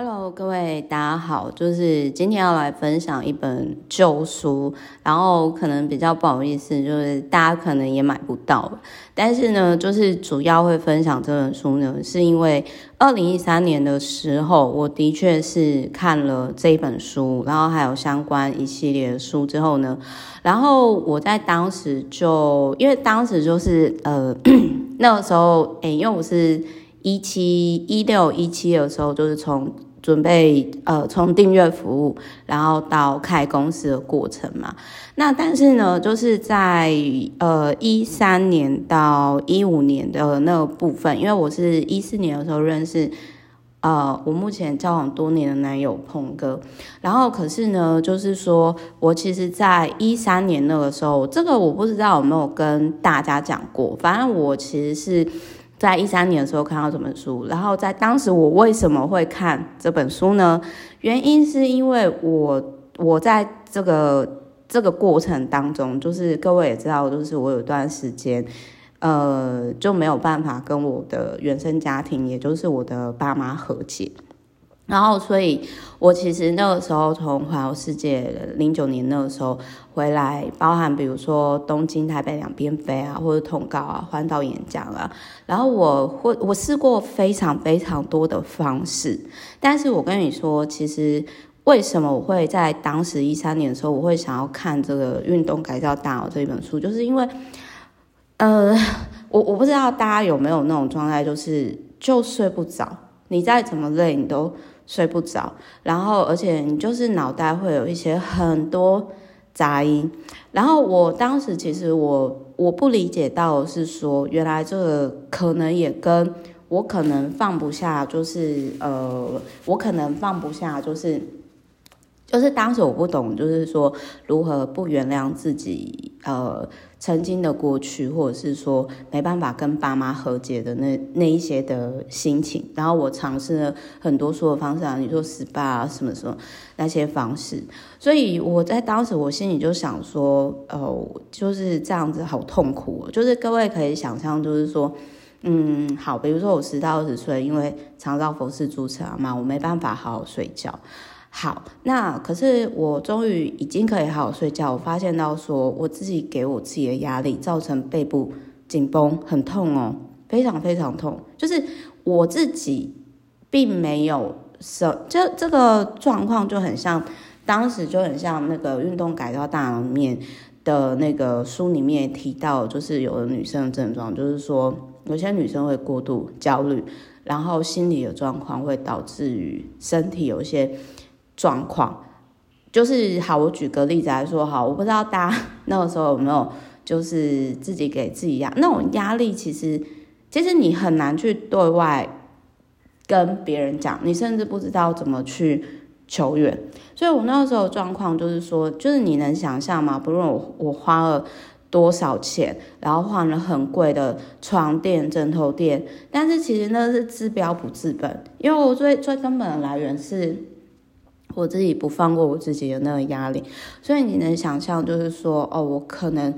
Hello，各位大家好，就是今天要来分享一本旧书，然后可能比较不好意思，就是大家可能也买不到，但是呢，就是主要会分享这本书呢，是因为二零一三年的时候，我的确是看了这一本书，然后还有相关一系列的书之后呢，然后我在当时就因为当时就是呃 那个时候，诶，因为我是一七一六一七的时候，就是从。准备呃，从订阅服务，然后到开公司的过程嘛。那但是呢，就是在呃一三年到一五年的那个部分，因为我是一四年的时候认识呃我目前交往多年的男友鹏哥，然后可是呢，就是说我其实在一三年那个时候，这个我不知道有没有跟大家讲过，反正我其实是。在一三年的时候看到这本书，然后在当时我为什么会看这本书呢？原因是因为我我在这个这个过程当中，就是各位也知道，就是我有段时间，呃，就没有办法跟我的原生家庭，也就是我的爸妈和解。然后，所以我其实那个时候从环游世界零九年那个时候回来，包含比如说东京、台北两边飞啊，或者通告啊、环岛演讲啊，然后我会我试过非常非常多的方式，但是我跟你说，其实为什么我会在当时一三年的时候，我会想要看这个《运动改造大脑》这一本书，就是因为，呃，我我不知道大家有没有那种状态，就是就睡不着，你再怎么累，你都。睡不着，然后而且你就是脑袋会有一些很多杂音，然后我当时其实我我不理解到是说，原来这个可能也跟我可能放不下，就是呃，我可能放不下，就是。就是当时我不懂，就是说如何不原谅自己，呃，曾经的过去，或者是说没办法跟爸妈和解的那那一些的心情。然后我尝试了很多说的方式，你说 SPA 啊，什么什么那些方式。所以我在当时我心里就想说，哦，就是这样子，好痛苦哦。就是各位可以想象，就是说，嗯，好，比如说我十到二十岁，因为肠道佛氏组成嘛，我没办法好好睡觉。好，那可是我终于已经可以好好睡觉。我发现到说，我自己给我自己的压力，造成背部紧绷，很痛哦，非常非常痛。就是我自己并没有什，这这个状况就很像，当时就很像那个运动改造大脑里面的那个书里面提到，就是有的女生的症状，就是说有些女生会过度焦虑，然后心理的状况会导致于身体有一些。状况就是好，我举个例子来说，好，我不知道大家 那个时候有没有，就是自己给自己压那种压力，其实其实你很难去对外跟别人讲，你甚至不知道怎么去求援。所以我那个时候状况就是说，就是你能想象吗？不论我我花了多少钱，然后换了很贵的床垫、枕头垫，但是其实那是治标不治本，因为我最最根本的来源是。我自己不放过我自己的那个压力，所以你能想象，就是说，哦，我可能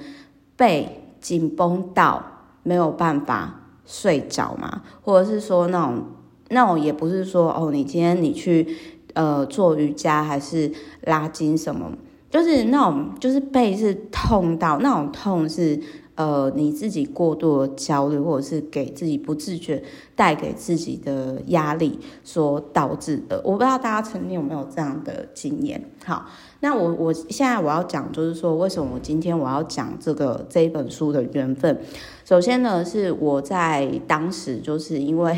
被紧绷到没有办法睡着嘛，或者是说那种那种也不是说，哦，你今天你去呃做瑜伽还是拉筋什么，就是那种就是背是痛到那种痛是。呃，你自己过度的焦虑，或者是给自己不自觉带给自己的压力所导致的，我不知道大家曾经有没有这样的经验。好，那我我现在我要讲，就是说为什么我今天我要讲这个这一本书的缘分。首先呢，是我在当时就是因为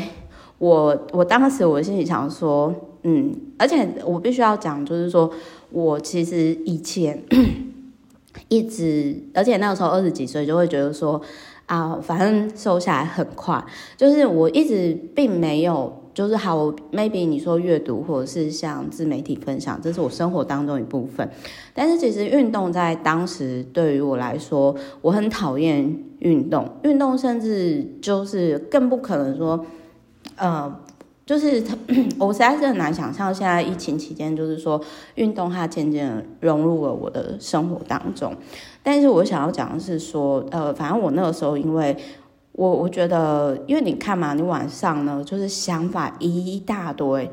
我我当时我心里想说，嗯，而且我必须要讲，就是说我其实以前。一直，而且那个时候二十几岁就会觉得说，啊，反正瘦下来很快。就是我一直并没有，就是好，maybe 你说阅读或者是像自媒体分享，这是我生活当中一部分。但是其实运动在当时对于我来说，我很讨厌运动，运动甚至就是更不可能说，呃。就是 我实在是很难想象，现在疫情期间，就是说运动它渐渐融入了我的生活当中。但是我想要讲的是说，呃，反正我那个时候，因为我我觉得，因为你看嘛，你晚上呢，就是想法一大堆，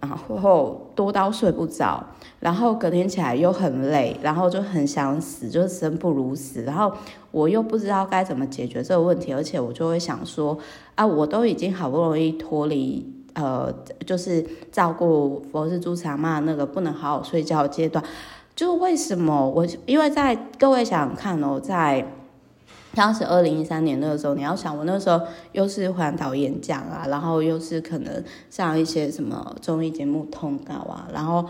然后多到睡不着，然后隔天起来又很累，然后就很想死，就是生不如死。然后我又不知道该怎么解决这个问题，而且我就会想说，啊，我都已经好不容易脱离，呃，就是照顾佛氏猪场嘛，那个不能好好睡觉阶段，就为什么我？因为在各位想想看哦，在。当时二零一三年那个时候，你要想我那时候又是环岛演讲啊，然后又是可能上一些什么综艺节目通告啊，然后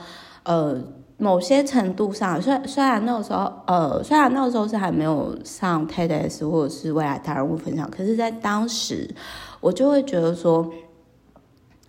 呃某些程度上，虽虽然那个时候呃虽然那个时候是还没有上 TEDx 或者是未来大人物分享，可是在当时我就会觉得说，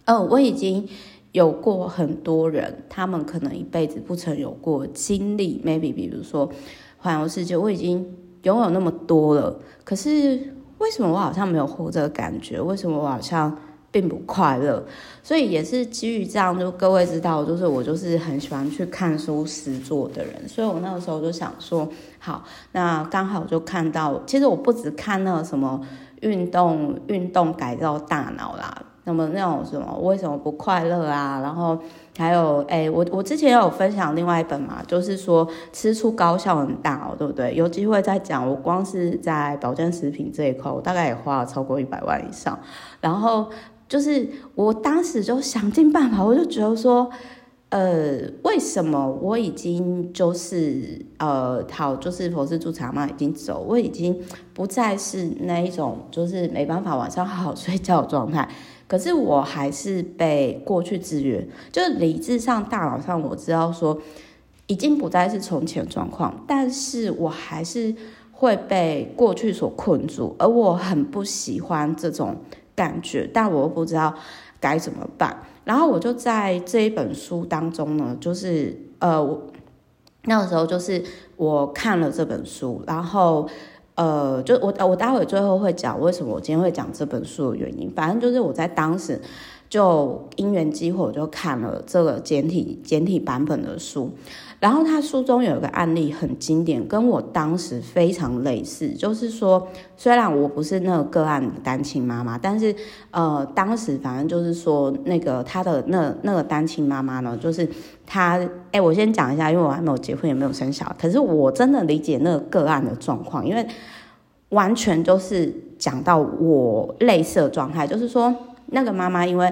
呃我已经有过很多人，他们可能一辈子不曾有过经历，maybe 比如说环游世界，我已经。拥有那么多了，可是为什么我好像没有获得感觉？为什么我好像并不快乐？所以也是基于这样，就各位知道，就是我就是很喜欢去看书实作的人，所以我那个时候就想说，好，那刚好就看到，其实我不只看那个什么运动，运动改造大脑啦。那么那种什么为什么不快乐啊？然后还有哎、我我之前有分享另外一本嘛，就是说吃出高效很大哦，对不对？有机会再讲。我光是在保健食品这一块，我大概也花了超过一百万以上。然后就是我当时就想尽办法，我就觉得说，呃，为什么我已经就是呃，好，就是佛氏猪场嘛，已经走，我已经不再是那一种，就是没办法晚上好好睡觉的状态。可是我还是被过去制约，就是理智上、大脑上我知道说，已经不再是从前状况，但是我还是会被过去所困住，而我很不喜欢这种感觉，但我又不知道该怎么办。然后我就在这一本书当中呢，就是呃，我那个时候就是我看了这本书，然后。呃，就我我待会最后会讲为什么我今天会讲这本书的原因。反正就是我在当时就因缘机会，我就看了这个简体简体版本的书。然后他书中有一个案例很经典，跟我当时非常类似。就是说，虽然我不是那个个案的单亲妈妈，但是呃，当时反正就是说，那个他的那那个单亲妈妈呢，就是他。哎，我先讲一下，因为我还没有结婚，也没有生小孩。可是我真的理解那个个案的状况，因为。完全就是讲到我类似的状态，就是说那个妈妈因为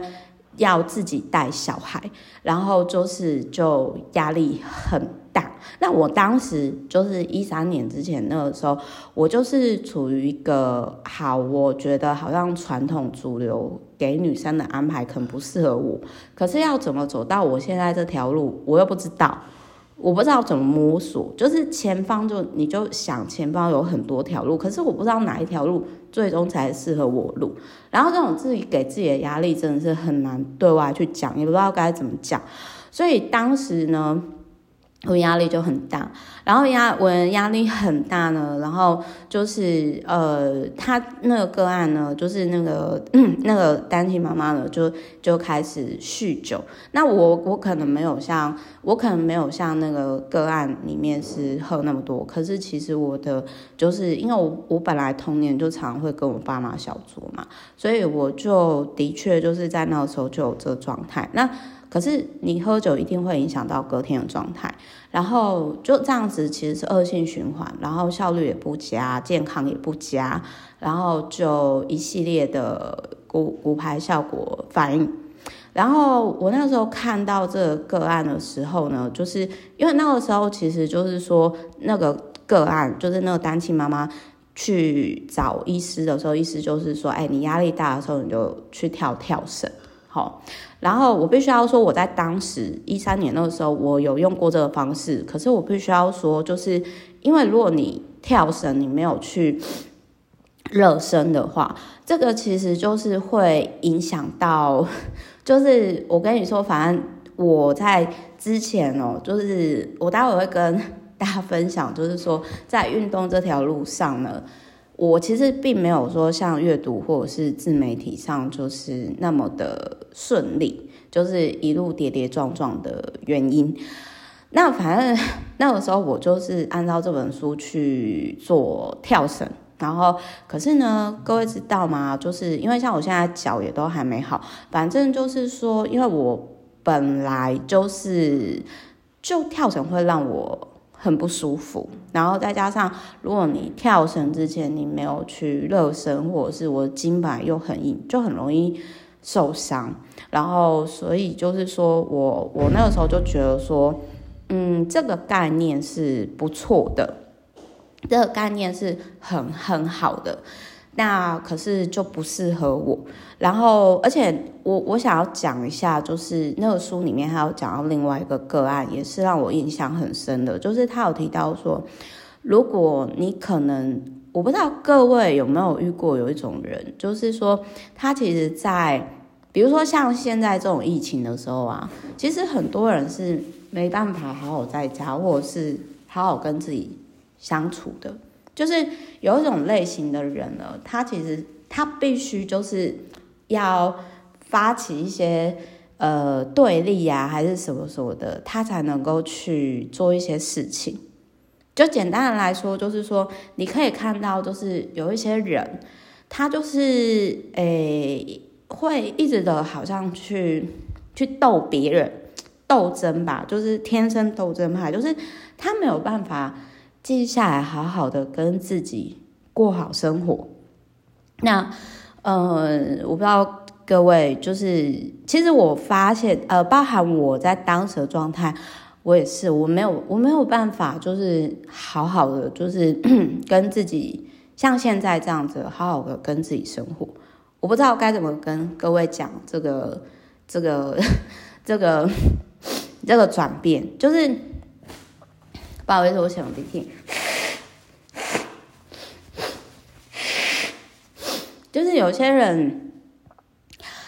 要自己带小孩，然后就是就压力很大。那我当时就是一三年之前那个时候，我就是处于一个好，我觉得好像传统主流给女生的安排可能不适合我，可是要怎么走到我现在这条路，我又不知道。我不知道怎么摸索，就是前方就你就想前方有很多条路，可是我不知道哪一条路最终才适合我录。然后这种自己给自己的压力真的是很难对外去讲，也不知道该怎么讲。所以当时呢。我压力就很大，然后压我压力很大呢，然后就是呃，他那个个案呢，就是那个那个单亲妈妈呢，就就开始酗酒。那我我可能没有像我可能没有像那个个案里面是喝那么多，可是其实我的就是因为我我本来童年就常会跟我爸妈小酌嘛，所以我就的确就是在那个时候就有这个状态。那可是你喝酒一定会影响到隔天的状态，然后就这样子其实是恶性循环，然后效率也不佳，健康也不佳，然后就一系列的骨骨牌效果反应。然后我那时候看到这个个案的时候呢，就是因为那个时候其实就是说那个个案就是那个单亲妈妈去找医师的时候，医师就是说，哎，你压力大的时候你就去跳跳绳。好，然后我必须要说，我在当时一三年那个时候，我有用过这个方式。可是我必须要说，就是因为如果你跳绳，你没有去热身的话，这个其实就是会影响到。就是我跟你说，反正我在之前哦，就是我待会会跟大家分享，就是说在运动这条路上呢。我其实并没有说像阅读或者是自媒体上就是那么的顺利，就是一路跌跌撞撞的原因。那反正那个时候我就是按照这本书去做跳绳，然后可是呢，各位知道吗？就是因为像我现在脚也都还没好，反正就是说，因为我本来就是就跳绳会让我很不舒服，然后再加上如果你跳绳之前你没有去热身，或者是我的筋板又很硬，就很容易受伤。然后所以就是说我我那个时候就觉得说，嗯，这个概念是不错的，这个概念是很很好的。那可是就不适合我，然后而且我我想要讲一下，就是那个书里面还有讲到另外一个个案，也是让我印象很深的，就是他有提到说，如果你可能，我不知道各位有没有遇过有一种人，就是说他其实在，比如说像现在这种疫情的时候啊，其实很多人是没办法好好在家，或者是好好跟自己相处的。就是有一种类型的人呢，他其实他必须就是要发起一些呃对立啊，还是什么什么的，他才能够去做一些事情。就简单的来说，就是说你可以看到，就是有一些人，他就是诶、会一直的好像去去斗别人，斗争吧，就是天生斗争派，就是他没有办法。接下来，好好的跟自己过好生活。那，呃，我不知道各位，就是其实我发现，呃，包含我在当时的状态，我也是，我没有，我没有办法，就是好好的，就是 跟自己像现在这样子，好好的跟自己生活。我不知道该怎么跟各位讲这个，这个，这个，这个转变，就是。不好意思，我擤鼻涕。就是有些人，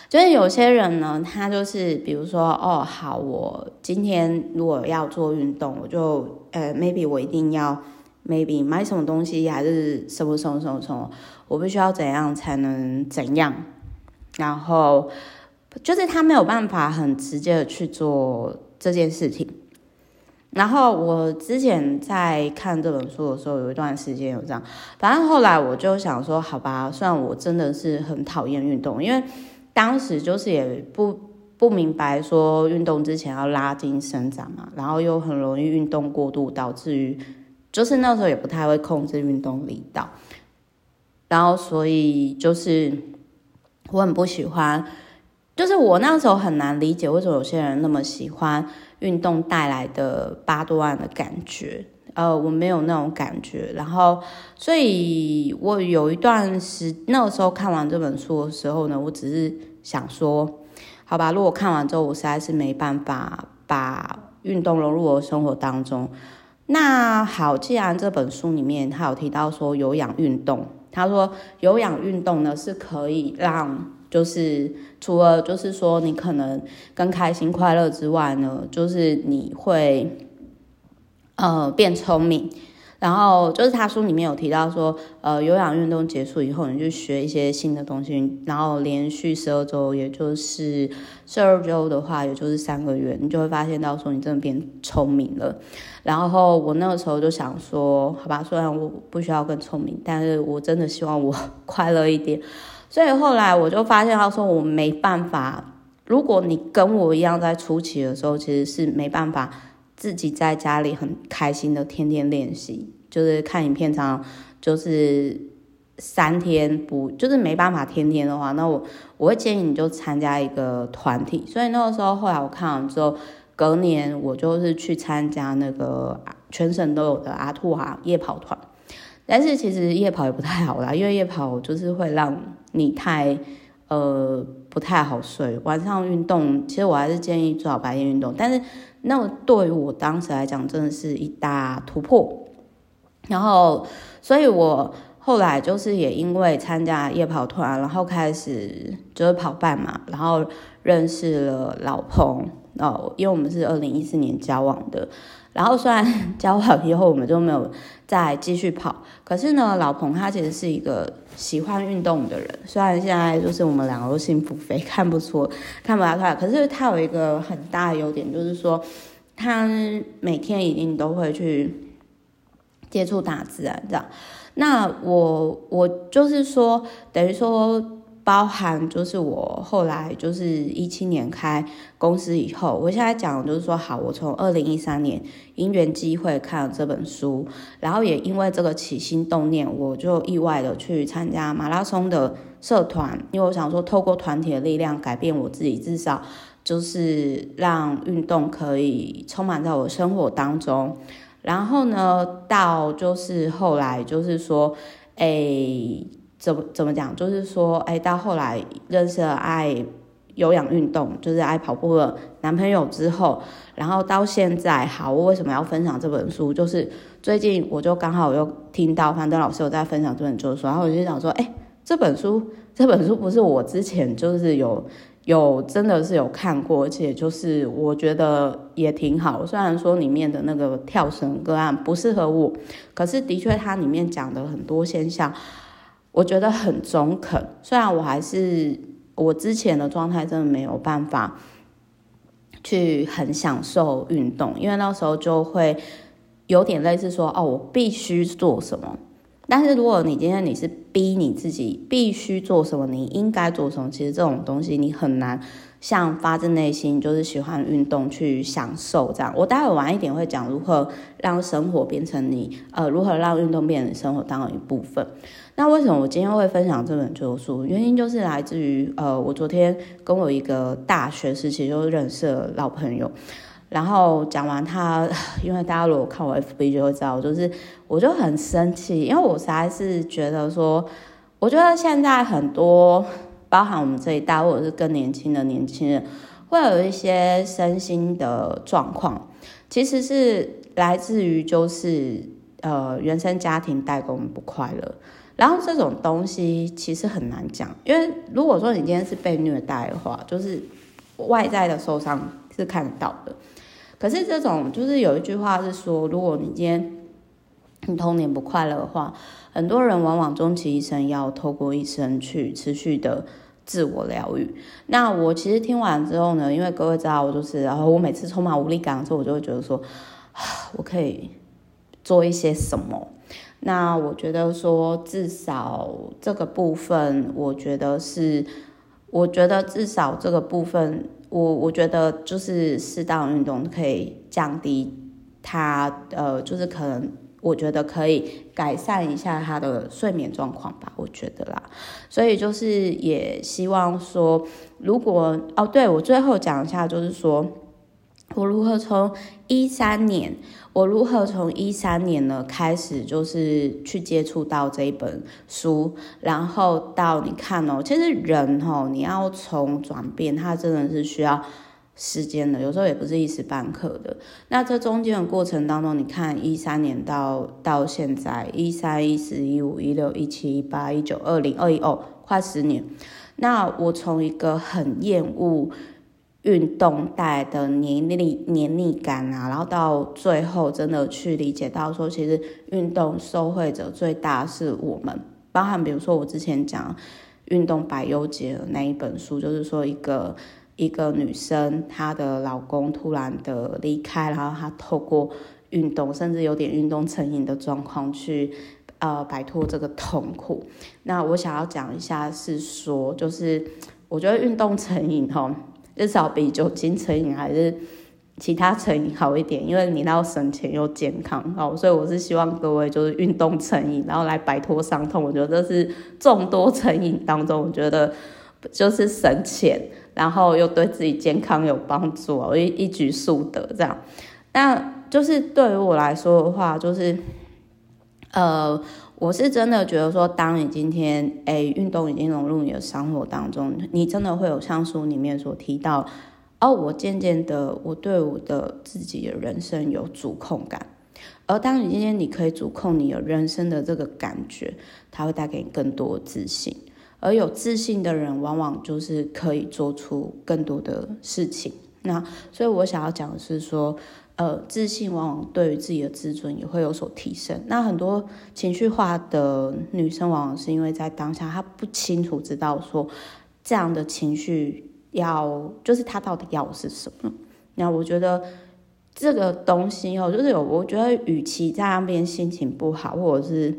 就是有些人呢，他就是比如说，哦，好，我今天如果要做运动，我就呃，maybe 我一定要 maybe 买什么东西，还是什么什么什么什么，我必须要怎样才能怎样，然后就是他没有办法很直接的去做这件事情。然后我之前在看这本书的时候，有一段时间有这样，反正后来我就想说，好吧，虽然我真的是很讨厌运动，因为当时就是也不不明白说运动之前要拉筋伸展嘛，然后又很容易运动过度，导致于就是那时候也不太会控制运动力道，然后所以就是我很不喜欢，就是我那时候很难理解为什么有些人那么喜欢。运动带来的八多万的感觉，呃，我没有那种感觉。然后，所以我有一段时，那个时候看完这本书的时候呢，我只是想说，好吧，如果看完之后我实在是没办法把运动融入我的生活当中，那好，既然这本书里面他有提到说有氧运动，他说有氧运动呢是可以让。就是除了就是说你可能更开心快乐之外呢，就是你会呃变聪明，然后就是他书里面有提到说，呃有氧运动结束以后，你就学一些新的东西，然后连续十二周，也就是十二周的话，也就是三个月，你就会发现到说你真的变聪明了。然后我那个时候就想说，好吧，虽然我不需要更聪明，但是我真的希望我 快乐一点。所以后来我就发现，他说我没办法。如果你跟我一样在初期的时候，其实是没办法自己在家里很开心的天天练习，就是看影片，长就是三天不，就是没办法天天的话，那我我会建议你就参加一个团体。所以那个时候后来我看完之后，隔年我就是去参加那个全省都有的阿兔哈夜跑团。但是其实夜跑也不太好啦，因为夜跑就是会让你太呃不太好睡。晚上运动，其实我还是建议最好白天运动。但是那对于我当时来讲，真的是一大突破。然后，所以我后来就是也因为参加夜跑团，然后开始就是跑半马，然后认识了老彭哦，因为我们是二零一四年交往的。然后虽然交往以后我们就没有再继续跑，可是呢，老彭他其实是一个喜欢运动的人。虽然现在就是我们两个都幸福肥，看不出看不出来，可是他有一个很大的优点，就是说他每天一定都会去接触大自然这样。那我我就是说，等于说包含就是我后来就是一七年开公司以后，我现在讲就是说，好，我从二零一三年因缘机会看了这本书，然后也因为这个起心动念，我就意外的去参加马拉松的社团，因为我想说，透过团体的力量改变我自己，至少就是让运动可以充满在我生活当中。然后呢，到就是后来就是说，诶。怎么怎么讲？就是说，哎，到后来认识了爱有氧运动，就是爱跑步的男朋友之后，然后到现在，好，我为什么要分享这本书？就是最近我就刚好又听到樊登老师有在分享这本书，然后我就想说，哎，这本书这本书不是我之前就是有有真的是有看过，而且就是我觉得也挺好。虽然说里面的那个跳绳个案不适合我，可是的确它里面讲的很多现象。我觉得很中肯，虽然我还是我之前的状态真的没有办法去很享受运动，因为那时候就会有点类似说哦，我必须做什么。但是如果你今天你是逼你自己必须做什么，你应该做什么，其实这种东西你很难。像发自内心就是喜欢运动去享受这样，我待会晚一点会讲如何让生活变成你呃，如何让运动变成生活当中一部分。那为什么我今天会分享这本旧书？原因就是来自于呃，我昨天跟我一个大学时期就认识的老朋友，然后讲完他，因为大家如果看我 FB 就会知道，就是我就很生气，因为我实在是觉得说，我觉得现在很多。包含我们这一代，或者是更年轻的年轻人，会有一些身心的状况，其实是来自于就是呃原生家庭带给我们不快乐。然后这种东西其实很难讲，因为如果说你今天是被虐待的话，就是外在的受伤是看得到的。可是这种就是有一句话是说，如果你今天你童年不快乐的话，很多人往往终其一生要透过一生去持续的。自我疗愈。那我其实听完之后呢，因为各位知道我就是，然后我每次充满无力感的时候，我就会觉得说，我可以做一些什么。那我觉得说，至少这个部分，我觉得是，我觉得至少这个部分，我我觉得就是适当运动可以降低它，呃，就是可能。我觉得可以改善一下他的睡眠状况吧，我觉得啦，所以就是也希望说，如果哦，对，我最后讲一下，就是说我如何从一三年，我如何从一三年呢开始，就是去接触到这一本书，然后到你看哦，其实人哦，你要从转变，他真的是需要。时间的，有时候也不是一时半刻的。那这中间的过程当中，你看一三年到到现在，一三、一四、一五、一六、一七、一八、一九、二零、二一，哦，快十年。那我从一个很厌恶运动带来的黏腻黏腻感啊，然后到最后真的去理解到说，其实运动受惠者最大是我们。包含比如说我之前讲运动百忧解的那一本书，就是说一个。一个女生，她的老公突然的离开，然后她透过运动，甚至有点运动成瘾的状况去，呃，摆脱这个痛苦。那我想要讲一下，是说，就是我觉得运动成瘾哈，至少比酒精成瘾还是其他成瘾好一点，因为你要省钱又健康哦。所以我是希望各位就是运动成瘾，然后来摆脱伤痛。我觉得这是众多成瘾当中，我觉得就是省钱。然后又对自己健康有帮助，一一举数得这样。那就是对于我来说的话，就是，呃，我是真的觉得说，当你今天哎运动已经融入你的生活当中，你真的会有像书里面所提到，哦，我渐渐的我对我的自己的人生有主控感。而当你今天你可以主控你的人生的这个感觉，它会带给你更多自信。而有自信的人，往往就是可以做出更多的事情。那所以，我想要讲的是说，呃，自信往往对于自己的自尊也会有所提升。那很多情绪化的女生，往往是因为在当下她不清楚知道说这样的情绪要，就是她到底要是什么。那我觉得这个东西哦，就是有，我觉得与其在那边心情不好，或者是。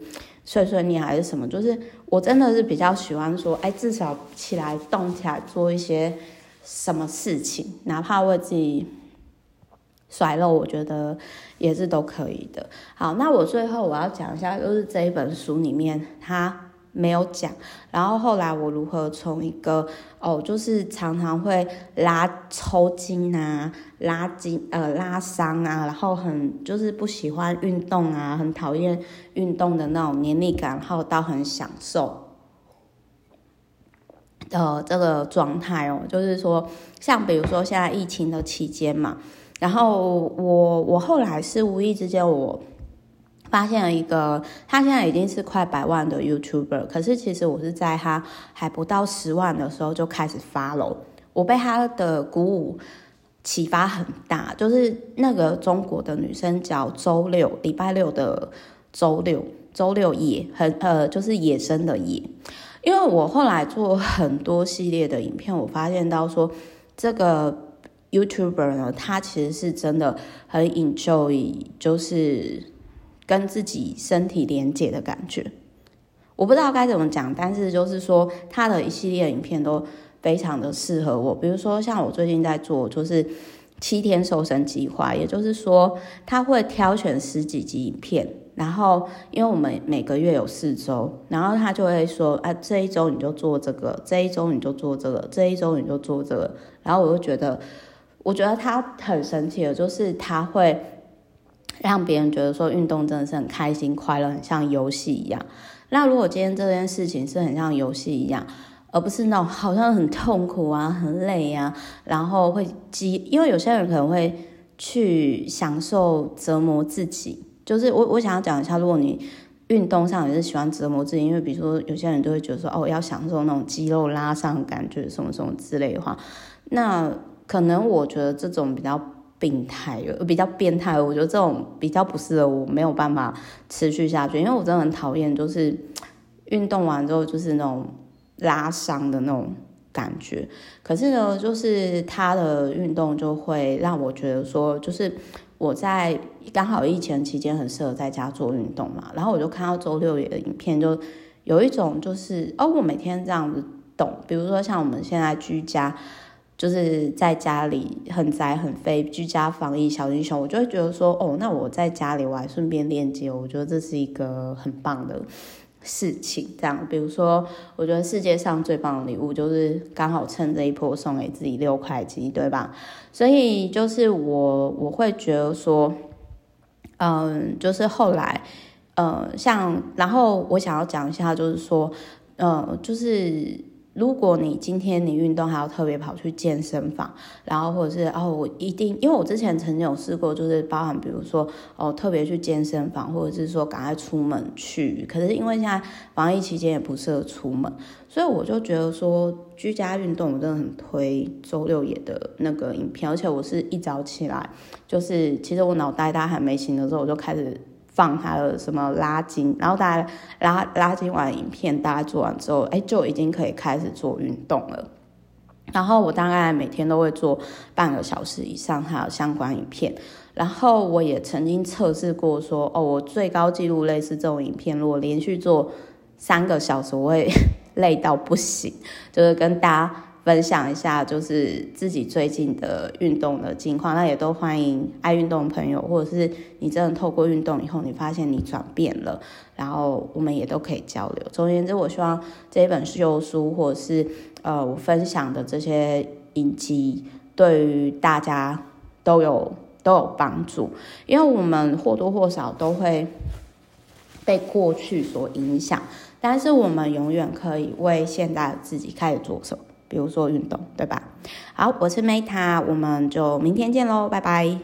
碎碎念还是什么，就是我真的是比较喜欢说，哎，至少起来动起来做一些什么事情，哪怕为自己甩肉，我觉得也是都可以的。好，那我最后我要讲一下，就是这一本书里面它。没有讲，然后后来我如何从一个哦，就是常常会拉抽筋啊、拉筋呃拉伤啊，然后很就是不喜欢运动啊，很讨厌运动的那种黏腻感，然后到很享受的这个状态哦，就是说像比如说现在疫情的期间嘛，然后我我后来是无意之间我。发现了一个，他现在已经是快百万的 YouTuber，可是其实我是在他还不到十万的时候就开始 follow，我被他的鼓舞启发很大，就是那个中国的女生叫周六，礼拜六的周六，周六野，很呃就是野生的野，因为我后来做很多系列的影片，我发现到说这个 YouTuber 呢，他其实是真的很 enjoy，就是。跟自己身体连接的感觉，我不知道该怎么讲，但是就是说他的一系列影片都非常的适合我。比如说像我最近在做就是七天瘦身计划，也就是说他会挑选十几集影片，然后因为我们每个月有四周，然后他就会说啊，这一周你就做这个，这一周你就做这个，这一周你就做这个，然后我就觉得，我觉得他很神奇的，就是他会。让别人觉得说运动真的是很开心、快乐，很像游戏一样。那如果今天这件事情是很像游戏一样，而不是那种好像很痛苦啊、很累啊，然后会激，因为有些人可能会去享受折磨自己。就是我我想要讲一下，如果你运动上也是喜欢折磨自己，因为比如说有些人就会觉得说哦，要享受那种肌肉拉伤感觉，什么什么之类的话，那可能我觉得这种比较。病态，比较变态，我觉得这种比较不适合我，没有办法持续下去，因为我真的很讨厌，就是运动完之后就是那种拉伤的那种感觉。可是呢，就是他的运动就会让我觉得说，就是我在刚好疫情期间很适合在家做运动嘛，然后我就看到周六的影片，就有一种就是哦，我每天这样子动，比如说像我们现在居家。就是在家里很宅很废，居家防疫小英雄，我就会觉得说，哦，那我在家里我还顺便链接，我觉得这是一个很棒的事情。这样，比如说，我觉得世界上最棒的礼物就是刚好趁这一波送给自己六块肌，对吧？所以就是我我会觉得说，嗯，就是后来，呃，像然后我想要讲一下，就是说，呃，就是。如果你今天你运动还要特别跑去健身房，然后或者是哦，我一定，因为我之前曾经有试过，就是包含比如说哦，特别去健身房，或者是说赶快出门去，可是因为现在防疫期间也不适合出门，所以我就觉得说居家运动我真的很推周六野的那个影片，而且我是一早起来，就是其实我脑袋大家还没醒的时候，我就开始。放他的什么拉筋，然后大家拉拉筋完影片，大家做完之后，哎，就已经可以开始做运动了。然后我大概每天都会做半个小时以上，还有相关影片。然后我也曾经测试过说，哦，我最高纪录类似这种影片，如果连续做三个小时，我会 累到不行，就是跟大家。分享一下，就是自己最近的运动的近况，那也都欢迎爱运动的朋友，或者是你真的透过运动以后，你发现你转变了，然后我们也都可以交流。总而言之，我希望这一本旧书，或者是呃我分享的这些影集，对于大家都有都有帮助，因为我们或多或少都会被过去所影响，但是我们永远可以为现在的自己开始做什么。比如说运动，对吧？好，我是 Meta，我们就明天见喽，拜拜。